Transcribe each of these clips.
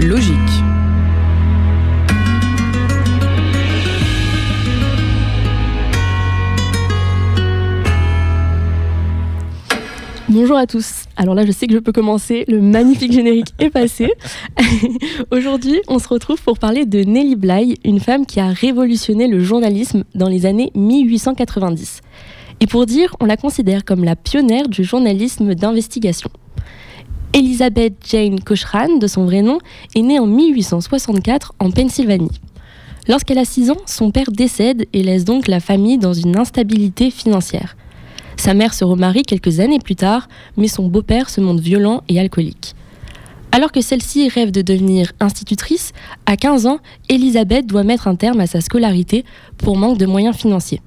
Logique. Bonjour à tous. Alors là, je sais que je peux commencer. Le magnifique générique est passé. Aujourd'hui, on se retrouve pour parler de Nelly Bly, une femme qui a révolutionné le journalisme dans les années 1890. Et pour dire, on la considère comme la pionnière du journalisme d'investigation. Elizabeth Jane Cochran, de son vrai nom, est née en 1864 en Pennsylvanie. Lorsqu'elle a 6 ans, son père décède et laisse donc la famille dans une instabilité financière. Sa mère se remarie quelques années plus tard, mais son beau-père se montre violent et alcoolique. Alors que celle-ci rêve de devenir institutrice, à 15 ans, Elisabeth doit mettre un terme à sa scolarité pour manque de moyens financiers.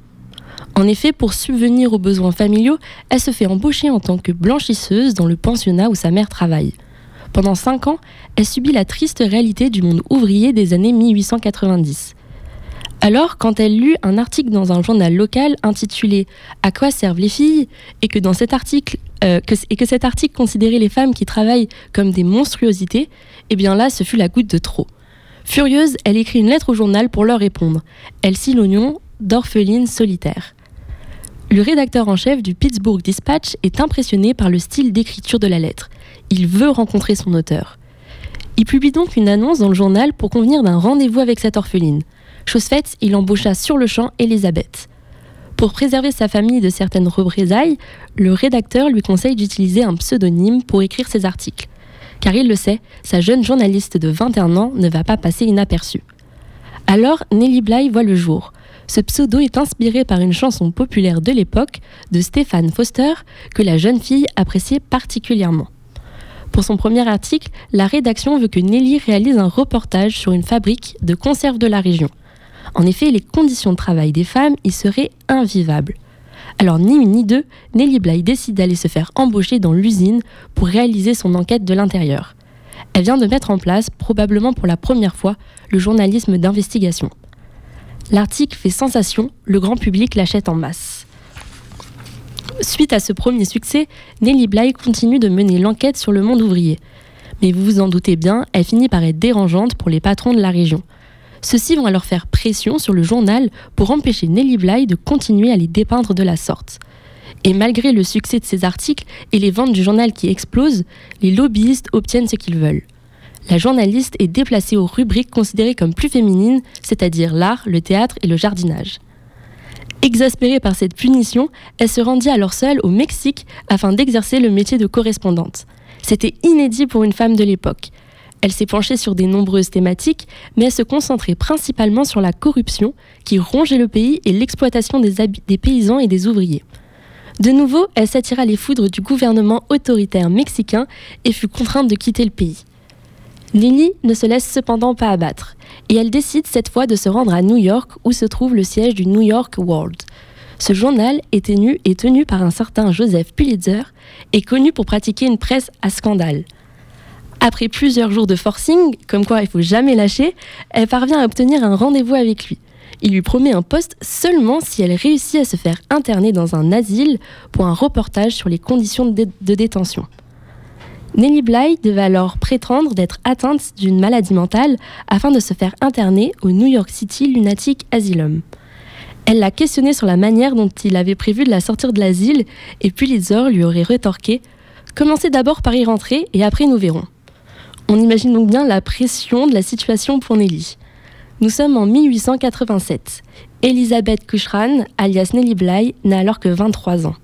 En effet, pour subvenir aux besoins familiaux, elle se fait embaucher en tant que blanchisseuse dans le pensionnat où sa mère travaille. Pendant 5 ans, elle subit la triste réalité du monde ouvrier des années 1890. Alors, quand elle lut un article dans un journal local intitulé À quoi servent les filles? et que dans cet article euh, et que cet article considérait les femmes qui travaillent comme des monstruosités, eh bien là, ce fut la goutte de trop. Furieuse, elle écrit une lettre au journal pour leur répondre. Elle signe l'oignon d'orpheline solitaire. Le rédacteur en chef du Pittsburgh Dispatch est impressionné par le style d'écriture de la lettre. Il veut rencontrer son auteur. Il publie donc une annonce dans le journal pour convenir d'un rendez-vous avec cette orpheline. Chose faite, il embaucha sur le champ Elisabeth. Pour préserver sa famille de certaines représailles, le rédacteur lui conseille d'utiliser un pseudonyme pour écrire ses articles. Car il le sait, sa jeune journaliste de 21 ans ne va pas passer inaperçue. Alors, Nelly Bly voit le jour. Ce pseudo est inspiré par une chanson populaire de l'époque de Stéphane Foster que la jeune fille appréciait particulièrement. Pour son premier article, la rédaction veut que Nelly réalise un reportage sur une fabrique de conserve de la région. En effet, les conditions de travail des femmes y seraient invivables. Alors ni une ni deux, Nelly Bly décide d'aller se faire embaucher dans l'usine pour réaliser son enquête de l'intérieur. Elle vient de mettre en place, probablement pour la première fois, le journalisme d'investigation. L'article fait sensation, le grand public l'achète en masse. Suite à ce premier succès, Nelly Bly continue de mener l'enquête sur le monde ouvrier. Mais vous vous en doutez bien, elle finit par être dérangeante pour les patrons de la région. Ceux-ci vont alors faire pression sur le journal pour empêcher Nelly Bly de continuer à les dépeindre de la sorte. Et malgré le succès de ces articles et les ventes du journal qui explosent, les lobbyistes obtiennent ce qu'ils veulent. La journaliste est déplacée aux rubriques considérées comme plus féminines, c'est-à-dire l'art, le théâtre et le jardinage. Exaspérée par cette punition, elle se rendit alors seule au Mexique afin d'exercer le métier de correspondante. C'était inédit pour une femme de l'époque. Elle s'est penchée sur des nombreuses thématiques, mais elle se concentrait principalement sur la corruption qui rongeait le pays et l'exploitation des, des, paysans et des ouvriers. De nouveau, elle s'attira les foudres du gouvernement autoritaire mexicain et fut contrainte de quitter le pays. Lily ne se laisse cependant pas abattre, et elle décide cette fois de se rendre à New York où se trouve le siège du New York World. Ce journal est tenu, est tenu par un certain Joseph Pulitzer et connu pour pratiquer une presse à scandale. Après plusieurs jours de forcing, comme quoi il faut jamais lâcher, elle parvient à obtenir un rendez-vous avec lui. Il lui promet un poste seulement si elle réussit à se faire interner dans un asile pour un reportage sur les conditions de, de détention. Nelly Bly devait alors prétendre d'être atteinte d'une maladie mentale afin de se faire interner au New York City Lunatic Asylum. Elle l'a questionné sur la manière dont il avait prévu de la sortir de l'asile et Pulitzer lui aurait rétorqué Commencez d'abord par y rentrer et après nous verrons. On imagine donc bien la pression de la situation pour Nelly. Nous sommes en 1887. Elisabeth Cushran, alias Nelly Bly, n'a alors que 23 ans.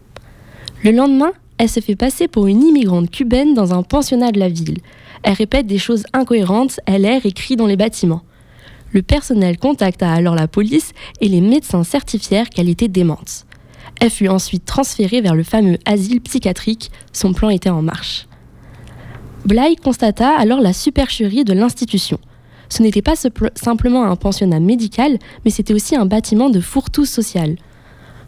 Le lendemain, elle se fait passer pour une immigrante cubaine dans un pensionnat de la ville. Elle répète des choses incohérentes, elle erre et crie dans les bâtiments. Le personnel contacta alors la police et les médecins certifièrent qu'elle était démente. Elle fut ensuite transférée vers le fameux asile psychiatrique, son plan était en marche. Bly constata alors la supercherie de l'institution. Ce n'était pas simplement un pensionnat médical, mais c'était aussi un bâtiment de fourre-tout social.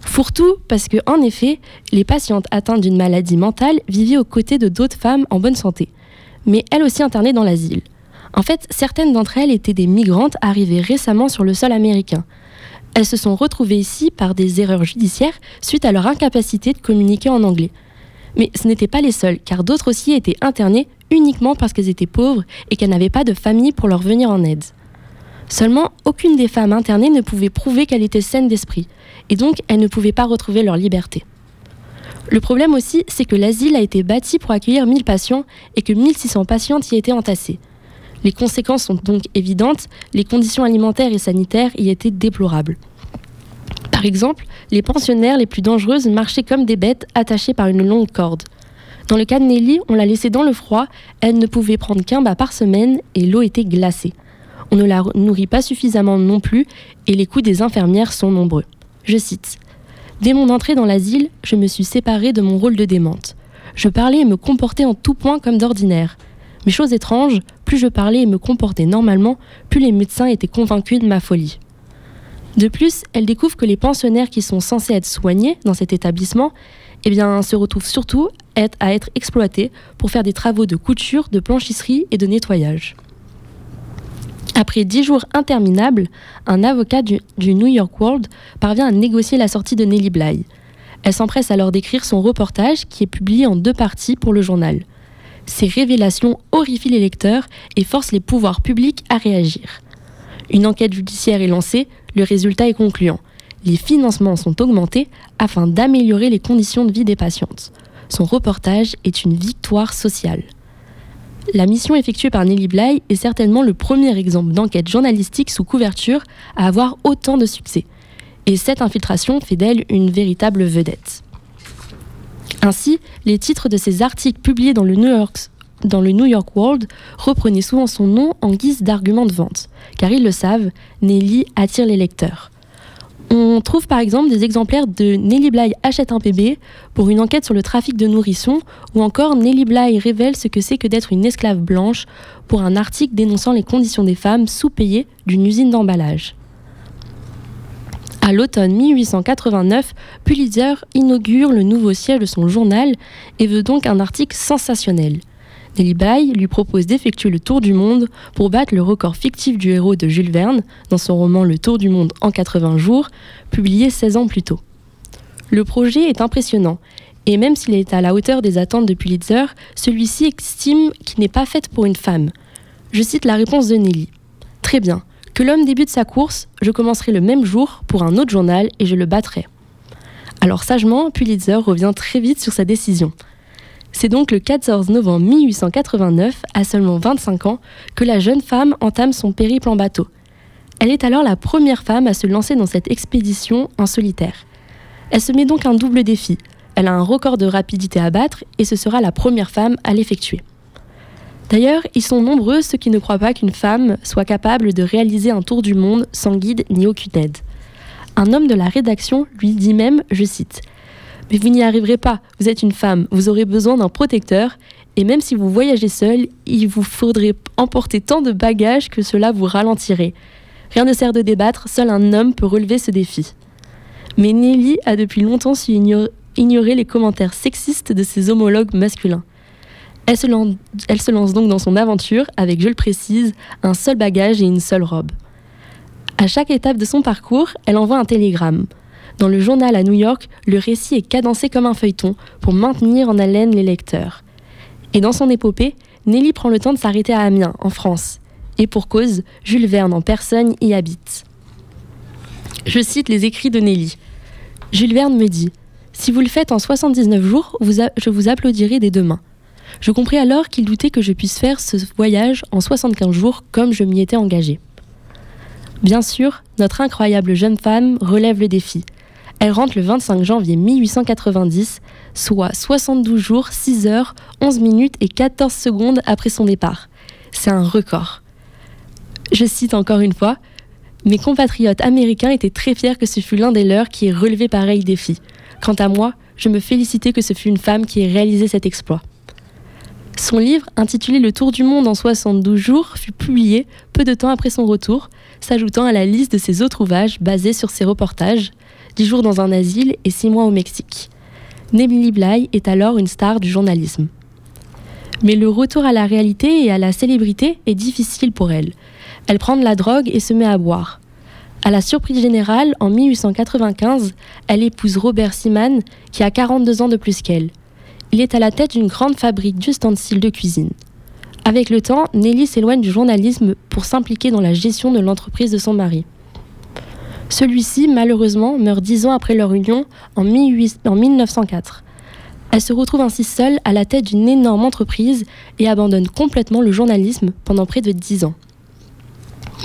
Fourre-tout parce que, en effet, les patientes atteintes d'une maladie mentale vivaient aux côtés de d'autres femmes en bonne santé, mais elles aussi internées dans l'asile. En fait, certaines d'entre elles étaient des migrantes arrivées récemment sur le sol américain. Elles se sont retrouvées ici par des erreurs judiciaires suite à leur incapacité de communiquer en anglais. Mais ce n'étaient pas les seuls, car d'autres aussi étaient internées uniquement parce qu'elles étaient pauvres et qu'elles n'avaient pas de famille pour leur venir en aide. Seulement, aucune des femmes internées ne pouvait prouver qu'elle était saine d'esprit, et donc elles ne pouvaient pas retrouver leur liberté. Le problème aussi, c'est que l'asile a été bâti pour accueillir 1000 patients et que 1600 patientes y étaient entassées. Les conséquences sont donc évidentes, les conditions alimentaires et sanitaires y étaient déplorables. Par exemple, les pensionnaires les plus dangereuses marchaient comme des bêtes attachées par une longue corde. Dans le cas de Nelly, on l'a laissée dans le froid, elle ne pouvait prendre qu'un bas par semaine et l'eau était glacée. On ne la nourrit pas suffisamment non plus et les coups des infirmières sont nombreux. Je cite Dès mon entrée dans l'asile, je me suis séparée de mon rôle de démente. Je parlais et me comportais en tout point comme d'ordinaire. Mais chose étrange, plus je parlais et me comportais normalement, plus les médecins étaient convaincus de ma folie. De plus, elle découvre que les pensionnaires qui sont censés être soignés dans cet établissement eh se retrouvent surtout à être exploités pour faire des travaux de couture, de blanchisserie et de nettoyage. Après dix jours interminables, un avocat du, New York World parvient à négocier la sortie de Nellie Bly. Elle s'empresse alors d'écrire son reportage qui est publié en deux parties pour le journal. Ces révélations horrifient les lecteurs et forcent les pouvoirs publics à réagir. Une enquête judiciaire est lancée, le résultat est concluant. Les financements sont augmentés afin d'améliorer les conditions de vie des patientes. Son reportage est une victoire sociale. La mission effectuée par Nelly Bly est certainement le premier exemple d'enquête journalistique sous couverture à avoir autant de succès. Et cette infiltration fait d'elle une véritable vedette. Ainsi, les titres de ses articles publiés dans le New York, dans le New York World reprenaient souvent son nom en guise d'argument de vente, car ils le savent, Nelly attire les lecteurs. On trouve par exemple des exemplaires de Nelly Bly achète un bébé pour une enquête sur le trafic de nourrissons ou encore Nelly Bly révèle ce que c'est que d'être une esclave blanche pour un article dénonçant les conditions des femmes sous-payées d'une usine d'emballage. À l'automne 1889, Pulitzer inaugure le nouveau siège de son journal et veut donc un article sensationnel. Nelly Bly lui propose d'effectuer le tour du monde pour battre le record fictif du héros de Jules Verne dans son roman Le Tour du monde en 80 jours, publié 16 ans plus tôt. Le projet est impressionnant, et même s'il est à la hauteur des attentes de Pulitzer, celui-ci estime qu'il n'est pas fait pour une femme. Je cite la réponse de Nelly. Très bien, que l'homme débute sa course, je commencerai le même jour pour un autre journal et je le battrai. Alors sagement, Pulitzer revient très vite sur sa décision. C'est donc le 14 novembre 1889, à seulement 25 ans, que la jeune femme entame son périple en bateau. Elle est alors la première femme à se lancer dans cette expédition en solitaire. Elle se met donc un double défi. Elle a un record de rapidité à battre et ce sera la première femme à l'effectuer. D'ailleurs, ils sont nombreux ceux qui ne croient pas qu'une femme soit capable de réaliser un tour du monde sans guide ni aucune aide. Un homme de la rédaction lui dit même, je cite, mais vous n'y arriverez pas, vous êtes une femme, vous aurez besoin d'un protecteur, et même si vous voyagez seul, il vous faudrait emporter tant de bagages que cela vous ralentirait. Rien ne sert de débattre, seul un homme peut relever ce défi. Mais Nelly a depuis longtemps su ignorer les commentaires sexistes de ses homologues masculins. Elle se, lance, elle se lance donc dans son aventure avec, je le précise, un seul bagage et une seule robe. À chaque étape de son parcours, elle envoie un télégramme. Dans le journal à New York, le récit est cadencé comme un feuilleton pour maintenir en haleine les lecteurs. Et dans son épopée, Nelly prend le temps de s'arrêter à Amiens, en France. Et pour cause, Jules Verne en personne y habite. Je cite les écrits de Nelly. Jules Verne me dit Si vous le faites en 79 jours, je vous applaudirai des deux mains. Je compris alors qu'il doutait que je puisse faire ce voyage en 75 jours comme je m'y étais engagé. Bien sûr, notre incroyable jeune femme relève le défi. Elle rentre le 25 janvier 1890, soit 72 jours, 6 heures, 11 minutes et 14 secondes après son départ. C'est un record. Je cite encore une fois, mes compatriotes américains étaient très fiers que ce fût l'un des leurs qui ait relevé pareil défi. Quant à moi, je me félicitais que ce fût une femme qui ait réalisé cet exploit. Son livre, intitulé Le Tour du monde en 72 jours, fut publié peu de temps après son retour, s'ajoutant à la liste de ses autres ouvrages basés sur ses reportages, 10 jours dans un asile et 6 mois au Mexique. Nelly Bly est alors une star du journalisme. Mais le retour à la réalité et à la célébrité est difficile pour elle. Elle prend de la drogue et se met à boire. À la surprise générale, en 1895, elle épouse Robert Seaman, qui a 42 ans de plus qu'elle. il est à la tête d'une grande fabrique d'ustensiles de cuisine. Avec le temps, Nelly s'éloigne du journalisme pour s'impliquer dans la gestion de l'entreprise de son mari. Celui-ci, malheureusement, meurt dix ans après leur union en, 1904. Elle se retrouve ainsi seule à la tête d'une énorme entreprise et abandonne complètement le journalisme pendant près de dix ans.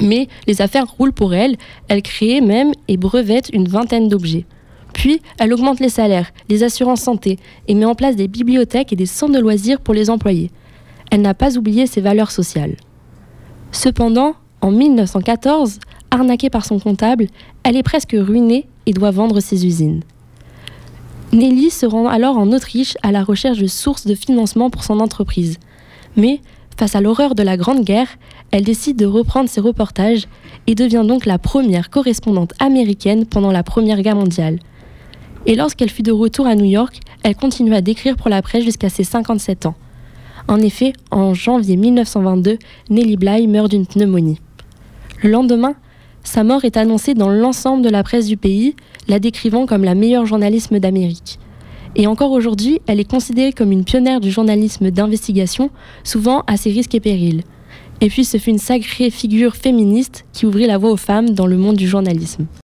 Mais les affaires roulent pour elle, elle crée même et brevette une vingtaine d'objets. Puis, elle augmente les salaires, les assurances santé et met en place des bibliothèques et des centres de loisirs pour les employés. Elle n'a pas oublié ses valeurs sociales. Cependant, en 1914, arnaquée par son comptable, elle est presque ruinée et doit vendre ses usines. Nelly se rend alors en Autriche à la recherche de sources de financement pour son entreprise. Mais, face à l'horreur de la Grande Guerre, elle décide de reprendre ses reportages et devient donc la première correspondante américaine pendant la Première Guerre mondiale. Et lorsqu'elle fut de retour à New York, elle continua d'écrire pour la presse jusqu'à ses 57 ans. En effet, en janvier 1922, Nelly Bly meurt d'une pneumonie. Le lendemain, sa mort est annoncée dans l'ensemble de la presse du pays, la décrivant comme la meilleure journalisme d'Amérique. Et encore aujourd'hui, elle est considérée comme une pionnière du journalisme d'investigation, souvent à ses risques et périls. Et puis ce fut une sacrée figure féministe qui ouvrit la voie aux femmes dans le monde du journalisme.